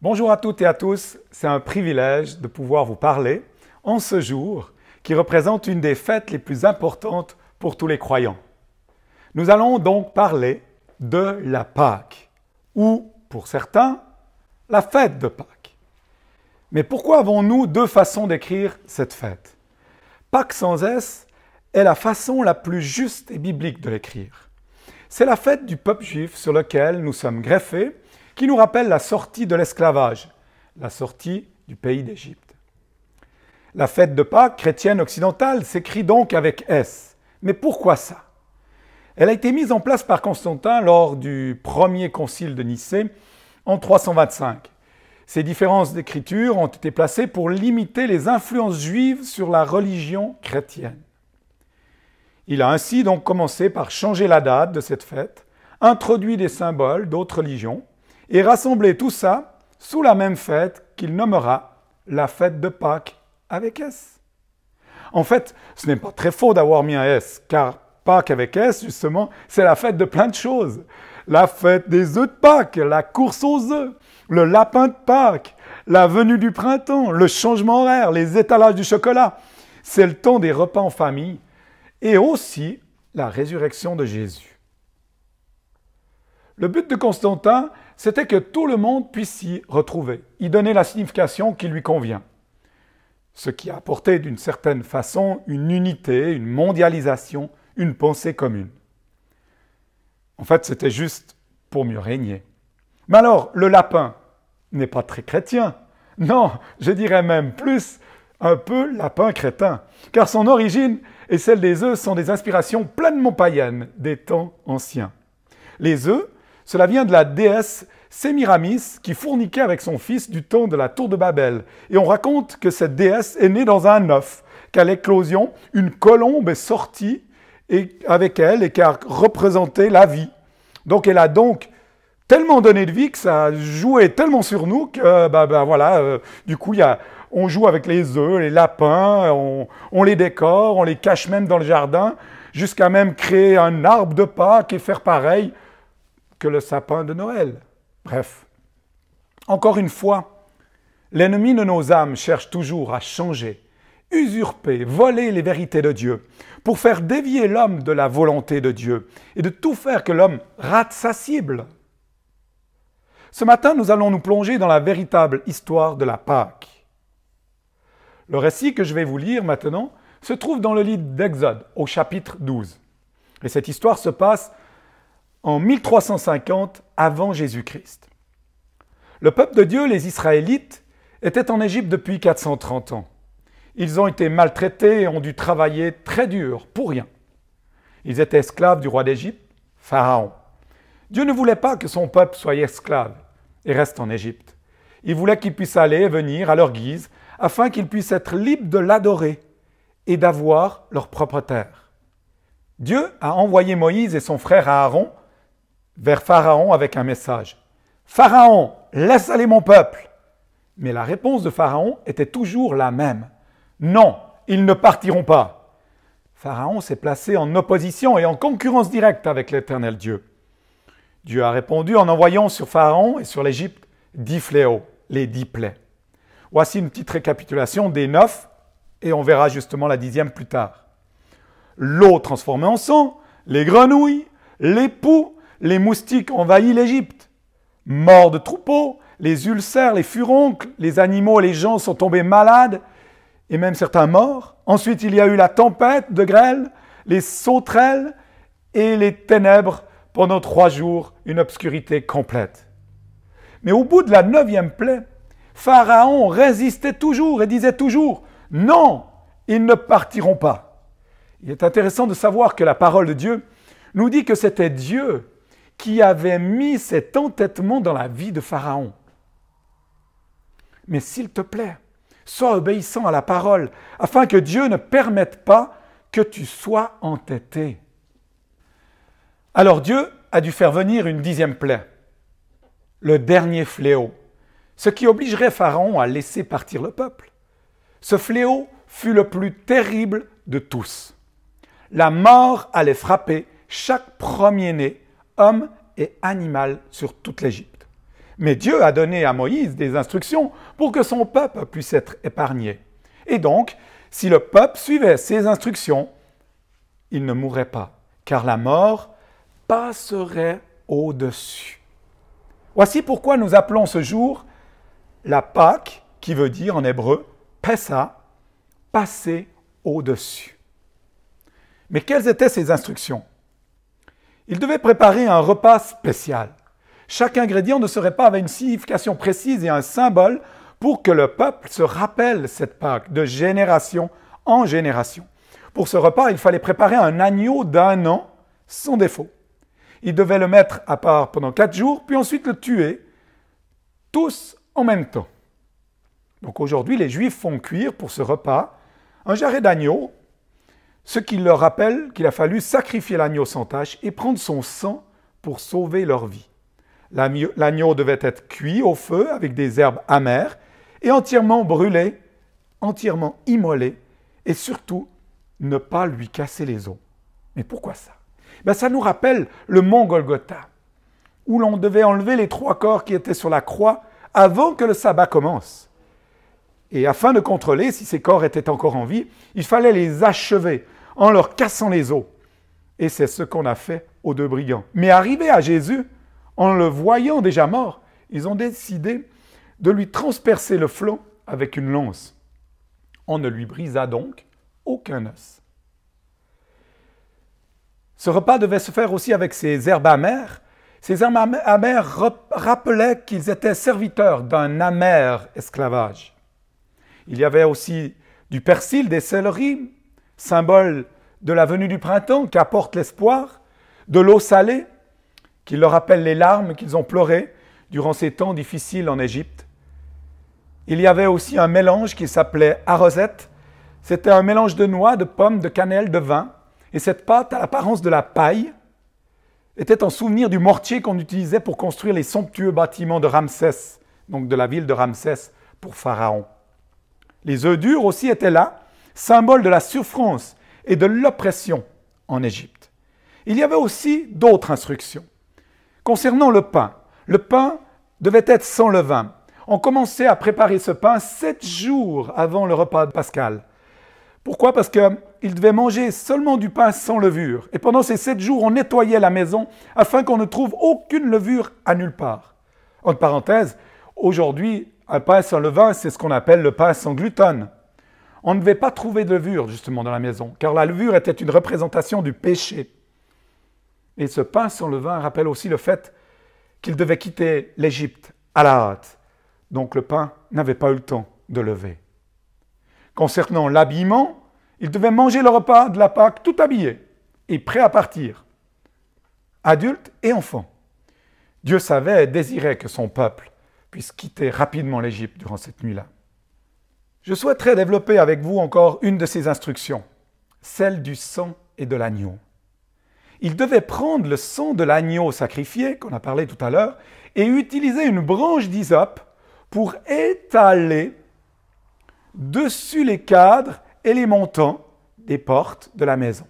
Bonjour à toutes et à tous, c'est un privilège de pouvoir vous parler en ce jour qui représente une des fêtes les plus importantes pour tous les croyants. Nous allons donc parler de la Pâque, ou pour certains, la fête de Pâques. Mais pourquoi avons-nous deux façons d'écrire cette fête? Pâques sans S est la façon la plus juste et biblique de l'écrire. C'est la fête du peuple juif sur lequel nous sommes greffés qui nous rappelle la sortie de l'esclavage, la sortie du pays d'Égypte. La fête de Pâques chrétienne occidentale s'écrit donc avec S. Mais pourquoi ça? Elle a été mise en place par Constantin lors du premier concile de Nicée en 325. Ces différences d'écriture ont été placées pour limiter les influences juives sur la religion chrétienne. Il a ainsi donc commencé par changer la date de cette fête, introduit des symboles d'autres religions, et rassembler tout ça sous la même fête qu'il nommera la fête de Pâques avec S. En fait, ce n'est pas très faux d'avoir mis un S, car Pâques avec S, justement, c'est la fête de plein de choses. La fête des œufs de Pâques, la course aux œufs, le lapin de Pâques, la venue du printemps, le changement horaire, les étalages du chocolat. C'est le temps des repas en famille et aussi la résurrection de Jésus. Le but de Constantin, c'était que tout le monde puisse s'y retrouver, y donner la signification qui lui convient. Ce qui a apporté d'une certaine façon une unité, une mondialisation, une pensée commune. En fait, c'était juste pour mieux régner. Mais alors, le lapin n'est pas très chrétien. Non, je dirais même plus un peu lapin crétin, car son origine et celle des œufs sont des inspirations pleinement païennes des temps anciens. Les œufs cela vient de la déesse Sémiramis qui fourniquait avec son fils du temps de la tour de Babel. Et on raconte que cette déesse est née dans un œuf, qu'à l'éclosion, une colombe est sortie et, avec elle et qui a représenté la vie. Donc elle a donc tellement donné de vie que ça a joué tellement sur nous que, bah, bah voilà, euh, du coup, y a, on joue avec les œufs, les lapins, on, on, les décore, on les cache même dans le jardin, jusqu'à même créer un arbre de Pâques et faire pareil que le sapin de Noël. Bref, encore une fois, l'ennemi de nos âmes cherche toujours à changer, usurper, voler les vérités de Dieu, pour faire dévier l'homme de la volonté de Dieu et de tout faire que l'homme rate sa cible. Ce matin, nous allons nous plonger dans la véritable histoire de la Pâque. Le récit que je vais vous lire maintenant se trouve dans le livre d'Exode, au chapitre 12. Et cette histoire se passe en 1350 avant Jésus-Christ. Le peuple de Dieu, les Israélites, était en Égypte depuis 430 ans. Ils ont été maltraités et ont dû travailler très dur pour rien. Ils étaient esclaves du roi d'Égypte, Pharaon. Dieu ne voulait pas que son peuple soit esclave et reste en Égypte. Il voulait qu'ils puissent aller et venir à leur guise afin qu'ils puissent être libres de l'adorer et d'avoir leur propre terre. Dieu a envoyé Moïse et son frère Aaron vers Pharaon avec un message. Pharaon, laisse aller mon peuple. Mais la réponse de Pharaon était toujours la même. Non, ils ne partiront pas. Pharaon s'est placé en opposition et en concurrence directe avec l'Éternel Dieu. Dieu a répondu en envoyant sur Pharaon et sur l'Égypte dix fléaux, les dix plaies. Voici une petite récapitulation des neuf, et on verra justement la dixième plus tard. L'eau transformée en sang, les grenouilles, les poux, les moustiques envahissent l'Égypte. Morts de troupeaux, les ulcères, les furoncles, les animaux et les gens sont tombés malades, et même certains morts. Ensuite, il y a eu la tempête de grêle, les sauterelles et les ténèbres pendant trois jours, une obscurité complète. Mais au bout de la neuvième plaie, Pharaon résistait toujours et disait toujours, non, ils ne partiront pas. Il est intéressant de savoir que la parole de Dieu nous dit que c'était Dieu qui avait mis cet entêtement dans la vie de Pharaon. Mais s'il te plaît, sois obéissant à la parole, afin que Dieu ne permette pas que tu sois entêté. Alors Dieu a dû faire venir une dixième plaie, le dernier fléau, ce qui obligerait Pharaon à laisser partir le peuple. Ce fléau fut le plus terrible de tous. La mort allait frapper chaque premier-né homme et animal sur toute l'Égypte. Mais Dieu a donné à Moïse des instructions pour que son peuple puisse être épargné. Et donc, si le peuple suivait ces instructions, il ne mourrait pas, car la mort passerait au-dessus. Voici pourquoi nous appelons ce jour la Pâque, qui veut dire en hébreu Pessa, passer au-dessus. Mais quelles étaient ces instructions? Il devait préparer un repas spécial. Chaque ingrédient ne serait pas avec une signification précise et un symbole pour que le peuple se rappelle cette Pâque de génération en génération. Pour ce repas, il fallait préparer un agneau d'un an sans défaut. Il devait le mettre à part pendant quatre jours, puis ensuite le tuer, tous en même temps. Donc aujourd'hui, les Juifs font cuire pour ce repas un jarret d'agneau, ce qui leur rappelle qu'il a fallu sacrifier l'agneau sans tache et prendre son sang pour sauver leur vie. L'agneau devait être cuit au feu avec des herbes amères et entièrement brûlé, entièrement immolé, et surtout ne pas lui casser les os. Mais pourquoi ça? Ben, Ça nous rappelle le mont Golgotha, où l'on devait enlever les trois corps qui étaient sur la croix avant que le sabbat commence. Et afin de contrôler si ces corps étaient encore en vie, il fallait les achever en leur cassant les os. Et c'est ce qu'on a fait aux deux brigands. Mais arrivé à Jésus, en le voyant déjà mort, ils ont décidé de lui transpercer le flanc avec une lance. On ne lui brisa donc aucun os. Ce repas devait se faire aussi avec ces herbes amères. Ces herbes amères rappelaient qu'ils étaient serviteurs d'un amer esclavage. Il y avait aussi du persil, des céleris, symbole de la venue du printemps qui apporte l'espoir, de l'eau salée, qui leur rappelle les larmes qu'ils ont pleurées durant ces temps difficiles en Égypte, il y avait aussi un mélange qui s'appelait arrosette. C'était un mélange de noix, de pommes, de cannelle, de vin. Et cette pâte, à l'apparence de la paille, était en souvenir du mortier qu'on utilisait pour construire les somptueux bâtiments de Ramsès, donc de la ville de Ramsès pour Pharaon. Les œufs durs aussi étaient là, symbole de la souffrance et de l'oppression en Égypte. Il y avait aussi d'autres instructions. Concernant le pain, le pain devait être sans levain on commençait à préparer ce pain sept jours avant le repas de Pascal. Pourquoi? Parce qu'ils devaient manger seulement du pain sans levure. Et pendant ces sept jours, on nettoyait la maison afin qu'on ne trouve aucune levure à nulle part. Entre parenthèses, aujourd'hui, un pain sans levain, c'est ce qu'on appelle le pain sans gluten. On ne devait pas trouver de levure justement dans la maison, car la levure était une représentation du péché. Et ce pain sans levain rappelle aussi le fait qu'il devait quitter l'Égypte à la hâte donc le pain n'avait pas eu le temps de lever. Concernant l'habillement, il devait manger le repas de la Pâque tout habillé et prêt à partir, adultes et enfants. Dieu savait et désirait que son peuple puisse quitter rapidement l'Égypte durant cette nuit-là. Je souhaiterais développer avec vous encore une de ces instructions, celle du sang et de l'agneau. Il devait prendre le sang de l'agneau sacrifié, qu'on a parlé tout à l'heure, et utiliser une branche d'hysope pour étaler dessus les cadres et les montants des portes de la maison.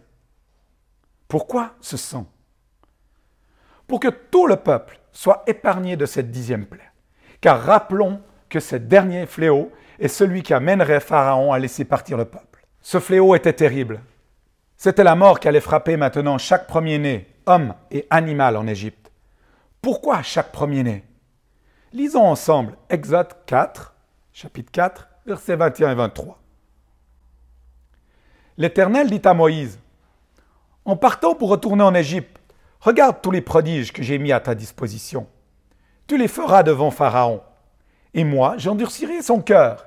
Pourquoi ce sang? Pour que tout le peuple soit épargné de cette dixième plaie. Car rappelons que ce dernier fléau est celui qui amènerait Pharaon à laisser partir le peuple. Ce fléau était terrible. C'était la mort qui allait frapper maintenant chaque premier-né, homme et animal en Égypte. Pourquoi chaque premier-né? Lisons ensemble Exode 4, chapitre 4, versets 21 et 23. L'Éternel dit à Moïse, En partant pour retourner en Égypte, regarde tous les prodiges que j'ai mis à ta disposition. Tu les feras devant Pharaon. Et moi, j'endurcirai son cœur,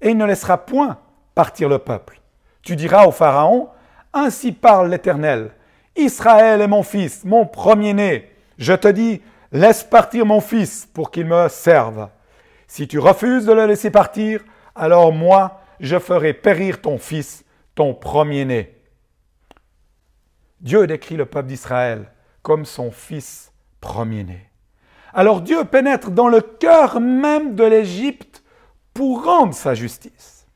et il ne laissera point partir le peuple. Tu diras au Pharaon, Ainsi parle l'Éternel, Israël est mon fils, mon premier-né. Je te dis, Laisse partir mon fils pour qu'il me serve. Si tu refuses de le laisser partir, alors moi, je ferai périr ton fils, ton premier-né. Dieu décrit le peuple d'Israël comme son fils premier-né. Alors Dieu pénètre dans le cœur même de l'Égypte pour rendre sa justice.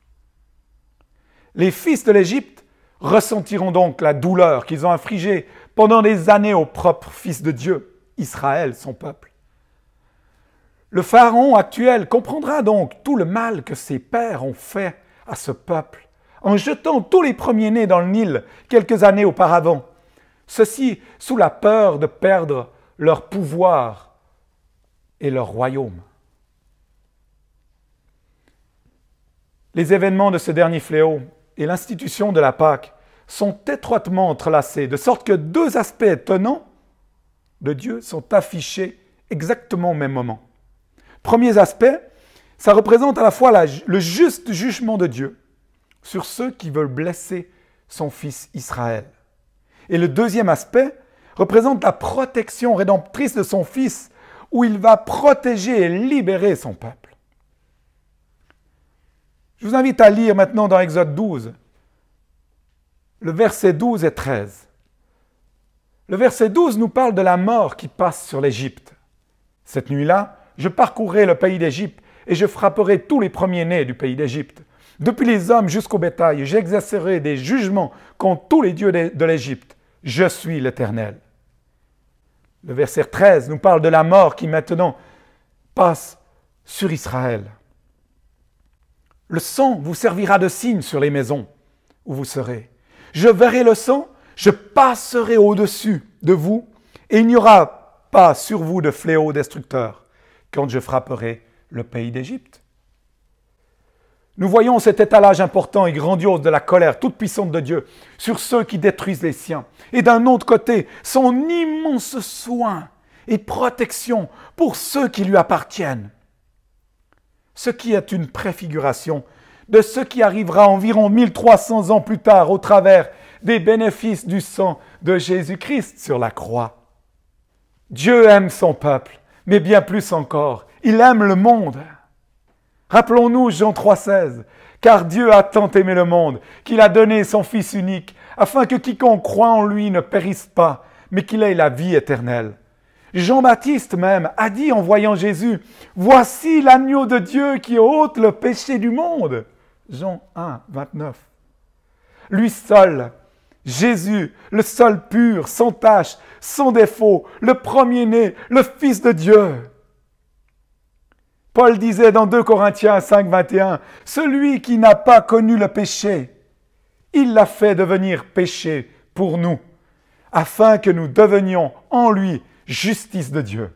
Les fils de l'Égypte ressentiront donc la douleur qu'ils ont infligée pendant des années aux propres fils de Dieu. Israël, son peuple. Le pharaon actuel comprendra donc tout le mal que ses pères ont fait à ce peuple en jetant tous les premiers-nés dans le Nil quelques années auparavant. Ceci sous la peur de perdre leur pouvoir et leur royaume. Les événements de ce dernier fléau et l'institution de la Pâque sont étroitement entrelacés, de sorte que deux aspects étonnants de Dieu sont affichés exactement au même moment. Premier aspect, ça représente à la fois le juste jugement de Dieu sur ceux qui veulent blesser son fils Israël. Et le deuxième aspect représente la protection rédemptrice de son fils, où il va protéger et libérer son peuple. Je vous invite à lire maintenant dans Exode 12, le verset 12 et 13. Le verset 12 nous parle de la mort qui passe sur l'Égypte. Cette nuit-là, je parcourrai le pays d'Égypte et je frapperai tous les premiers-nés du pays d'Égypte. Depuis les hommes jusqu'au bétail, j'exercerai des jugements contre tous les dieux de l'Égypte. Je suis l'Éternel. Le verset 13 nous parle de la mort qui maintenant passe sur Israël. Le sang vous servira de signe sur les maisons où vous serez. Je verrai le sang, je passerai au-dessus de vous, et il n'y aura pas sur vous de fléau destructeur quand je frapperai le pays d'Égypte. Nous voyons cet étalage important et grandiose de la colère toute puissante de Dieu sur ceux qui détruisent les siens. Et d'un autre côté, son immense soin et protection pour ceux qui lui appartiennent. Ce qui est une préfiguration de ce qui arrivera environ 1300 ans plus tard au travers des bénéfices du sang de Jésus-Christ sur la croix. Dieu aime son peuple, mais bien plus encore, il aime le monde. Rappelons-nous Jean 3,16. Car Dieu a tant aimé le monde qu'il a donné son Fils unique, afin que quiconque croit en lui ne périsse pas, mais qu'il ait la vie éternelle. Jean-Baptiste même a dit en voyant Jésus, Voici l'agneau de Dieu qui ôte le péché du monde. Jean 1, 29. Lui seul, Jésus, le seul pur, sans tache, sans défaut, le premier-né, le Fils de Dieu. Paul disait dans 2 Corinthiens 5, 21, Celui qui n'a pas connu le péché, il l'a fait devenir péché pour nous, afin que nous devenions en lui justice de Dieu.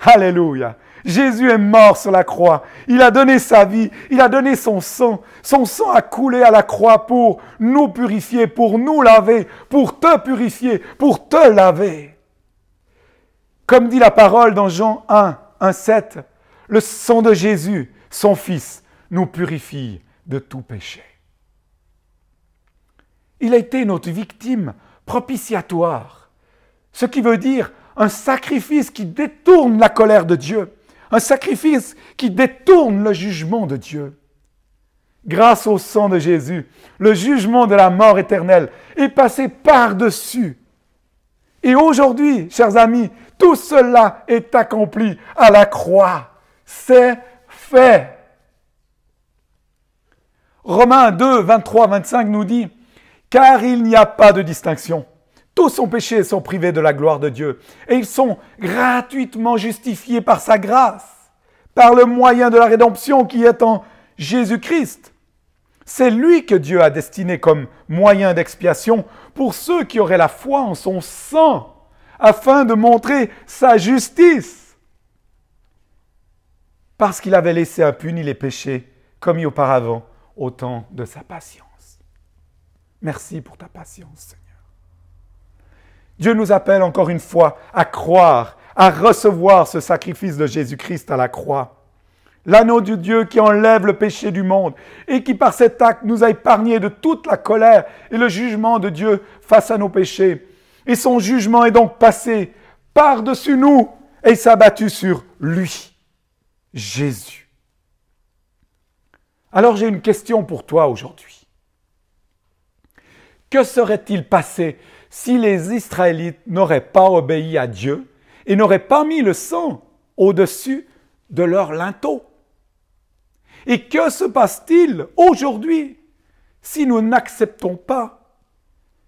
Alléluia. Jésus est mort sur la croix. Il a donné sa vie. Il a donné son sang. Son sang a coulé à la croix pour nous purifier, pour nous laver, pour te purifier, pour te laver. Comme dit la parole dans Jean 1, 1, 7, le sang de Jésus, son Fils, nous purifie de tout péché. Il a été notre victime propitiatoire, ce qui veut dire un sacrifice qui détourne la colère de Dieu, un sacrifice qui détourne le jugement de Dieu. Grâce au sang de Jésus, le jugement de la mort éternelle est passé par-dessus. Et aujourd'hui, chers amis, tout cela est accompli à la croix c'est fait. Romains 2, 23, 25 nous dit, car il n'y a pas de distinction. Tous sont péchés et sont privés de la gloire de Dieu. Et ils sont gratuitement justifiés par sa grâce, par le moyen de la rédemption qui est en Jésus-Christ. C'est lui que Dieu a destiné comme moyen d'expiation pour ceux qui auraient la foi en son sang, afin de montrer sa justice parce qu'il avait laissé impunis les péchés commis auparavant au temps de sa patience. Merci pour ta patience, Seigneur. Dieu nous appelle encore une fois à croire, à recevoir ce sacrifice de Jésus-Christ à la croix. L'anneau de Dieu qui enlève le péché du monde et qui par cet acte nous a épargnés de toute la colère et le jugement de Dieu face à nos péchés. Et son jugement est donc passé par-dessus nous et s'est abattu sur lui. Jésus. Alors j'ai une question pour toi aujourd'hui. Que serait-il passé si les Israélites n'auraient pas obéi à Dieu et n'auraient pas mis le sang au-dessus de leur linteau? Et que se passe-t-il aujourd'hui si nous n'acceptons pas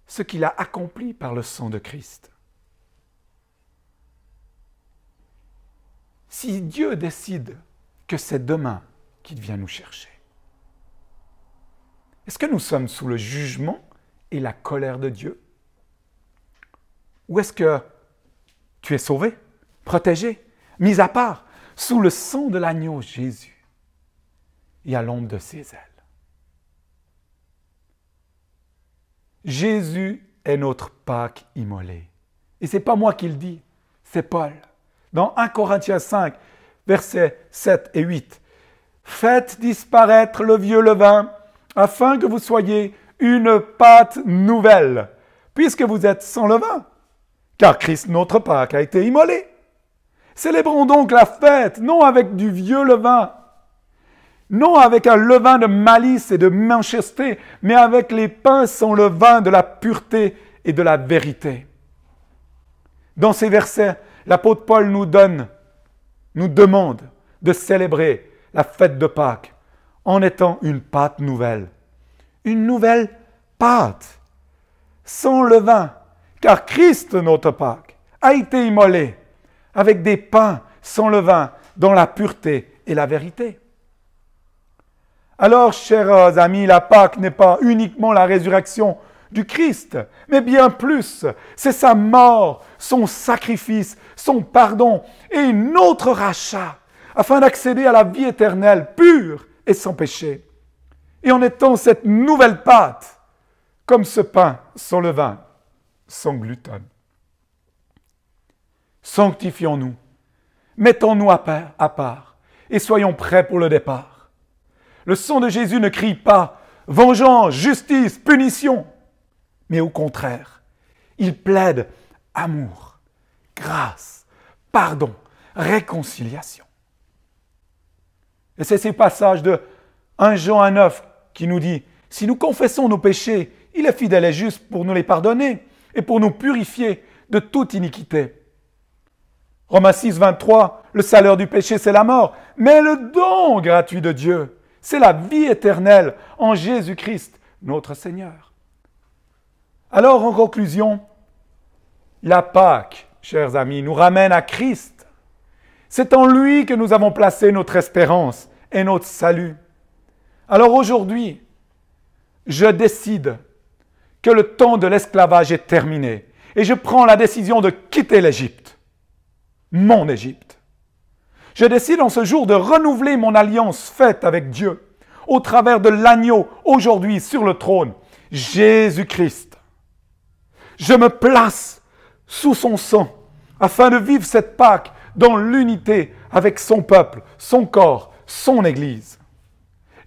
ce qu'il a accompli par le sang de Christ? Si Dieu décide que c'est demain qu'il vient nous chercher Est-ce que nous sommes sous le jugement et la colère de Dieu? Ou est-ce que tu es sauvé, protégé, mis à part, sous le sang de l'agneau Jésus et à l'ombre de ses ailes? Jésus est notre Pâque immolé. Et ce n'est pas moi qui le dis, c'est Paul. Dans 1 Corinthiens 5, versets 7 et 8. Faites disparaître le vieux levain, afin que vous soyez une pâte nouvelle, puisque vous êtes sans levain, car Christ notre Pâque a été immolé. Célébrons donc la fête, non avec du vieux levain, non avec un levain de malice et de manchesté, mais avec les pains sans levain de la pureté et de la vérité. Dans ces versets, l'apôtre Paul nous donne, nous demande de célébrer la fête de Pâques en étant une pâte nouvelle. Une nouvelle pâte, sans levain, car Christ, notre Pâques, a été immolé avec des pains sans levain dans la pureté et la vérité. Alors, chers amis, la Pâque n'est pas uniquement la résurrection du Christ, mais bien plus, c'est sa mort, son sacrifice, son pardon et notre rachat, afin d'accéder à la vie éternelle pure et sans péché. Et en étant cette nouvelle pâte, comme ce pain sans levain, sans gluten. Sanctifions-nous, mettons-nous à part et soyons prêts pour le départ. Le sang de Jésus ne crie pas vengeance, justice, punition, mais au contraire, il plaide amour, grâce, pardon, réconciliation. Et c'est ces passages de 1 Jean 9 qui nous dit, si nous confessons nos péchés, il est fidèle et juste pour nous les pardonner et pour nous purifier de toute iniquité. Romains 6, 23, le salaire du péché, c'est la mort, mais le don gratuit de Dieu, c'est la vie éternelle en Jésus-Christ, notre Seigneur. Alors, en conclusion, la Pâque, chers amis, nous ramène à Christ. C'est en lui que nous avons placé notre espérance et notre salut. Alors aujourd'hui, je décide que le temps de l'esclavage est terminé et je prends la décision de quitter l'Égypte, mon Égypte. Je décide en ce jour de renouveler mon alliance faite avec Dieu au travers de l'agneau aujourd'hui sur le trône, Jésus-Christ. Je me place sous son sang afin de vivre cette Pâque dans l'unité avec son peuple, son corps, son Église.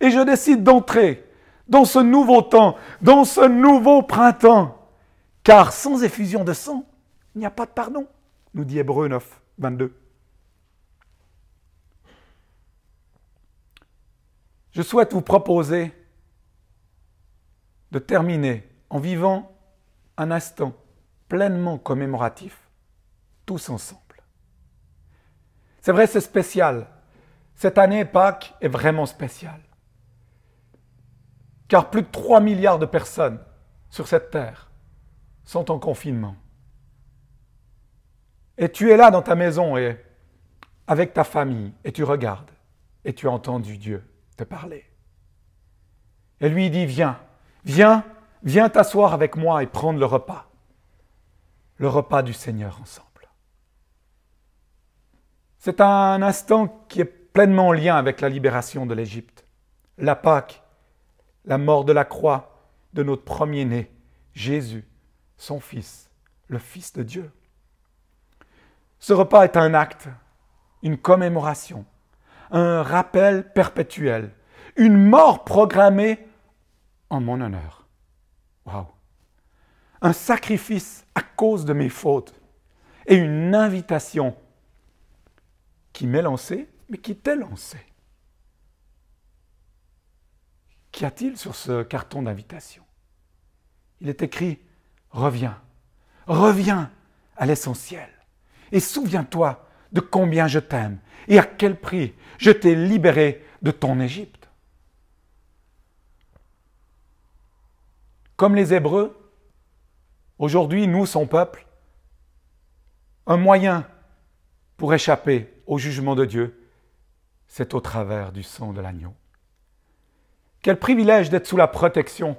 Et je décide d'entrer dans ce nouveau temps, dans ce nouveau printemps, car sans effusion de sang, il n'y a pas de pardon, nous dit Hébreu 9, 22. Je souhaite vous proposer de terminer en vivant un instant pleinement commémoratif, tous ensemble. C'est vrai, c'est spécial. Cette année, Pâques est vraiment spéciale. Car plus de 3 milliards de personnes sur cette terre sont en confinement. Et tu es là dans ta maison et avec ta famille et tu regardes et tu as entendu Dieu te parler. Et lui dit, viens, viens, viens t'asseoir avec moi et prendre le repas. Le repas du Seigneur ensemble. C'est un instant qui est pleinement en lien avec la libération de l'Égypte. La Pâque, la mort de la croix de notre premier-né, Jésus, son Fils, le Fils de Dieu. Ce repas est un acte, une commémoration un rappel perpétuel, une mort programmée en mon honneur. Waouh! Un sacrifice à cause de mes fautes et une invitation qui m'est lancée, mais qui t'est lancée. Qu'y a-t-il sur ce carton d'invitation? Il est écrit Reviens, reviens à l'essentiel et souviens-toi de combien je t'aime et à quel prix je t'ai libéré de ton Égypte. Comme les Hébreux, aujourd'hui, nous, son peuple, un moyen pour échapper au jugement de Dieu, c'est au travers du sang de l'agneau. Quel privilège d'être sous la protection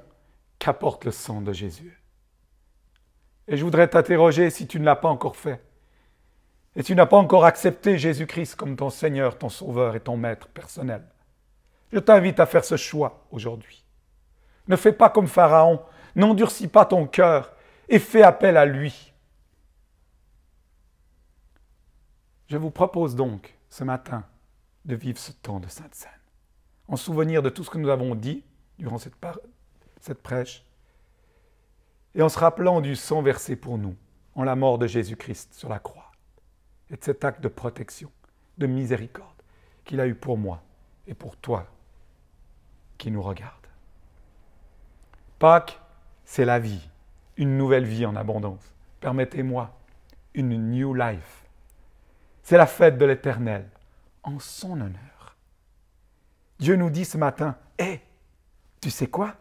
qu'apporte le sang de Jésus. Et je voudrais t'interroger si tu ne l'as pas encore fait. Et tu n'as pas encore accepté Jésus-Christ comme ton Seigneur, ton Sauveur et ton Maître personnel. Je t'invite à faire ce choix aujourd'hui. Ne fais pas comme Pharaon, n'endurcis pas ton cœur et fais appel à lui. Je vous propose donc ce matin de vivre ce temps de Sainte Seine en souvenir de tout ce que nous avons dit durant cette, prêche, et en se rappelant du sang versé pour nous, en la mort de Jésus-Christ sur la croix, et de cet acte de protection, de miséricorde qu'il a eu pour moi et pour toi qui nous regarde. Pâques, c'est la vie, une nouvelle vie en abondance. Permettez-moi, une new life. C'est la fête de l'Éternel, en son honneur. Dieu nous dit ce matin, hé, tu sais quoi?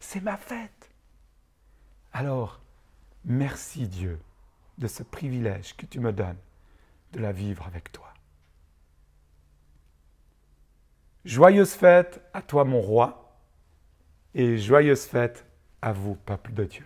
C'est ma fête. Alors, merci Dieu de ce privilège que tu me donnes de la vivre avec toi. Joyeuse fête à toi mon roi et joyeuse fête à vous, peuple de Dieu.